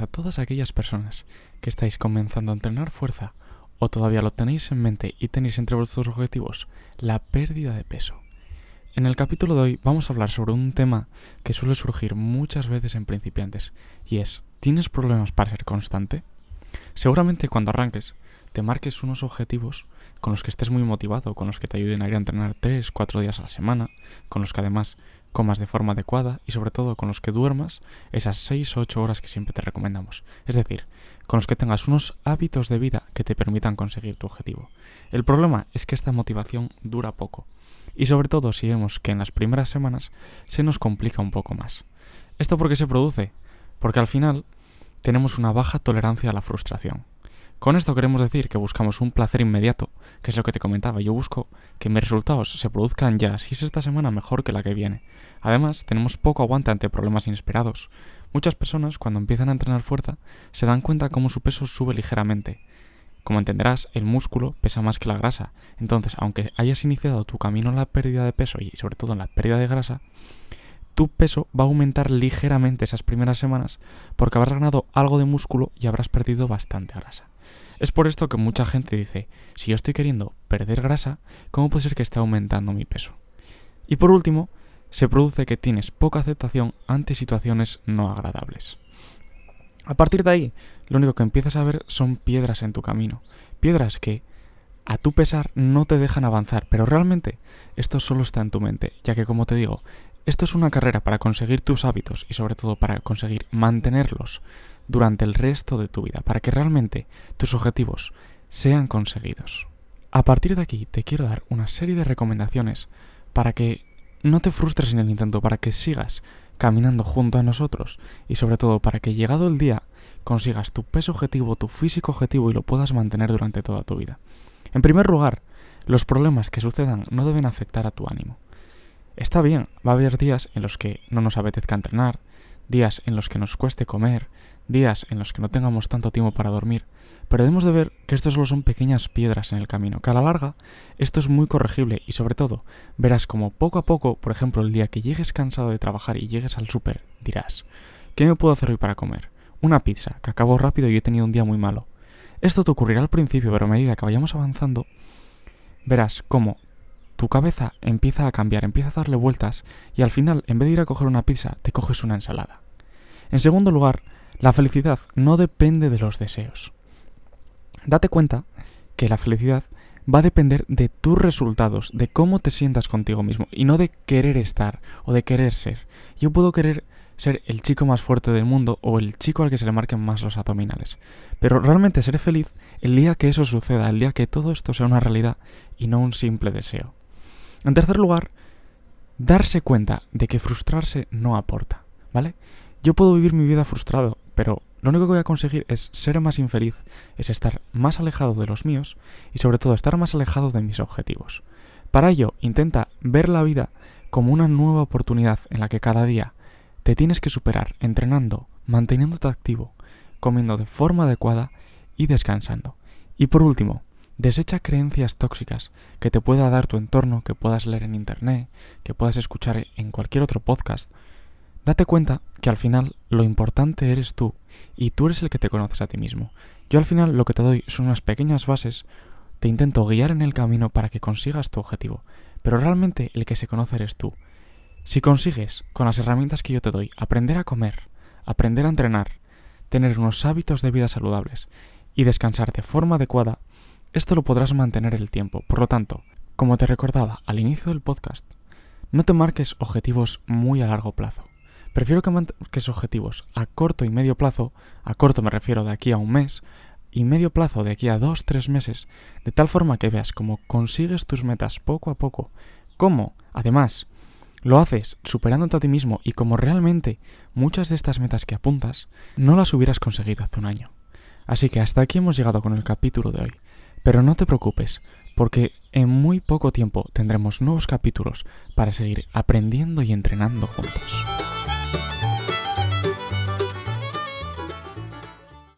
A todas aquellas personas que estáis comenzando a entrenar fuerza o todavía lo tenéis en mente y tenéis entre vuestros objetivos la pérdida de peso. En el capítulo de hoy vamos a hablar sobre un tema que suele surgir muchas veces en principiantes y es, ¿tienes problemas para ser constante? Seguramente cuando arranques te marques unos objetivos con los que estés muy motivado, con los que te ayuden a ir a entrenar 3, 4 días a la semana, con los que además comas de forma adecuada y sobre todo con los que duermas esas 6 o 8 horas que siempre te recomendamos. Es decir, con los que tengas unos hábitos de vida que te permitan conseguir tu objetivo. El problema es que esta motivación dura poco. Y sobre todo si vemos que en las primeras semanas se nos complica un poco más. ¿Esto por qué se produce? Porque al final tenemos una baja tolerancia a la frustración. Con esto queremos decir que buscamos un placer inmediato, que es lo que te comentaba. Yo busco que mis resultados se produzcan ya, si es esta semana mejor que la que viene. Además, tenemos poco aguante ante problemas inesperados. Muchas personas, cuando empiezan a entrenar fuerza, se dan cuenta cómo su peso sube ligeramente. Como entenderás, el músculo pesa más que la grasa. Entonces, aunque hayas iniciado tu camino en la pérdida de peso y sobre todo en la pérdida de grasa, tu peso va a aumentar ligeramente esas primeras semanas porque habrás ganado algo de músculo y habrás perdido bastante grasa. Es por esto que mucha gente dice, si yo estoy queriendo perder grasa, ¿cómo puede ser que esté aumentando mi peso? Y por último, se produce que tienes poca aceptación ante situaciones no agradables. A partir de ahí, lo único que empiezas a ver son piedras en tu camino. Piedras que, a tu pesar, no te dejan avanzar, pero realmente esto solo está en tu mente, ya que como te digo, esto es una carrera para conseguir tus hábitos y sobre todo para conseguir mantenerlos durante el resto de tu vida, para que realmente tus objetivos sean conseguidos. A partir de aquí te quiero dar una serie de recomendaciones para que no te frustres en el intento, para que sigas caminando junto a nosotros y sobre todo para que llegado el día consigas tu peso objetivo, tu físico objetivo y lo puedas mantener durante toda tu vida. En primer lugar, los problemas que sucedan no deben afectar a tu ánimo. Está bien, va a haber días en los que no nos apetezca entrenar, días en los que nos cueste comer, días en los que no tengamos tanto tiempo para dormir, pero debemos de ver que esto solo son pequeñas piedras en el camino, que a la larga esto es muy corregible y sobre todo verás como poco a poco, por ejemplo, el día que llegues cansado de trabajar y llegues al súper, dirás, ¿qué me puedo hacer hoy para comer? Una pizza, que acabo rápido y he tenido un día muy malo. Esto te ocurrirá al principio, pero a medida que vayamos avanzando, verás cómo tu cabeza empieza a cambiar, empieza a darle vueltas y al final, en vez de ir a coger una pizza, te coges una ensalada. En segundo lugar, la felicidad no depende de los deseos. Date cuenta que la felicidad va a depender de tus resultados, de cómo te sientas contigo mismo y no de querer estar o de querer ser. Yo puedo querer ser el chico más fuerte del mundo o el chico al que se le marquen más los abdominales. Pero realmente seré feliz el día que eso suceda, el día que todo esto sea una realidad y no un simple deseo. En tercer lugar, darse cuenta de que frustrarse no aporta, ¿vale? Yo puedo vivir mi vida frustrado, pero lo único que voy a conseguir es ser más infeliz, es estar más alejado de los míos y sobre todo estar más alejado de mis objetivos. Para ello, intenta ver la vida como una nueva oportunidad en la que cada día te tienes que superar entrenando, manteniéndote activo, comiendo de forma adecuada y descansando. Y por último, desecha creencias tóxicas que te pueda dar tu entorno, que puedas leer en internet, que puedas escuchar en cualquier otro podcast Date cuenta que al final lo importante eres tú y tú eres el que te conoces a ti mismo. Yo al final lo que te doy son unas pequeñas bases, te intento guiar en el camino para que consigas tu objetivo, pero realmente el que se conoce eres tú. Si consigues, con las herramientas que yo te doy, aprender a comer, aprender a entrenar, tener unos hábitos de vida saludables y descansar de forma adecuada, esto lo podrás mantener el tiempo. Por lo tanto, como te recordaba al inicio del podcast, no te marques objetivos muy a largo plazo. Prefiero que marques objetivos a corto y medio plazo, a corto me refiero de aquí a un mes, y medio plazo de aquí a dos, tres meses, de tal forma que veas cómo consigues tus metas poco a poco, cómo, además, lo haces superándote a ti mismo y como realmente muchas de estas metas que apuntas no las hubieras conseguido hace un año. Así que hasta aquí hemos llegado con el capítulo de hoy. Pero no te preocupes, porque en muy poco tiempo tendremos nuevos capítulos para seguir aprendiendo y entrenando juntos.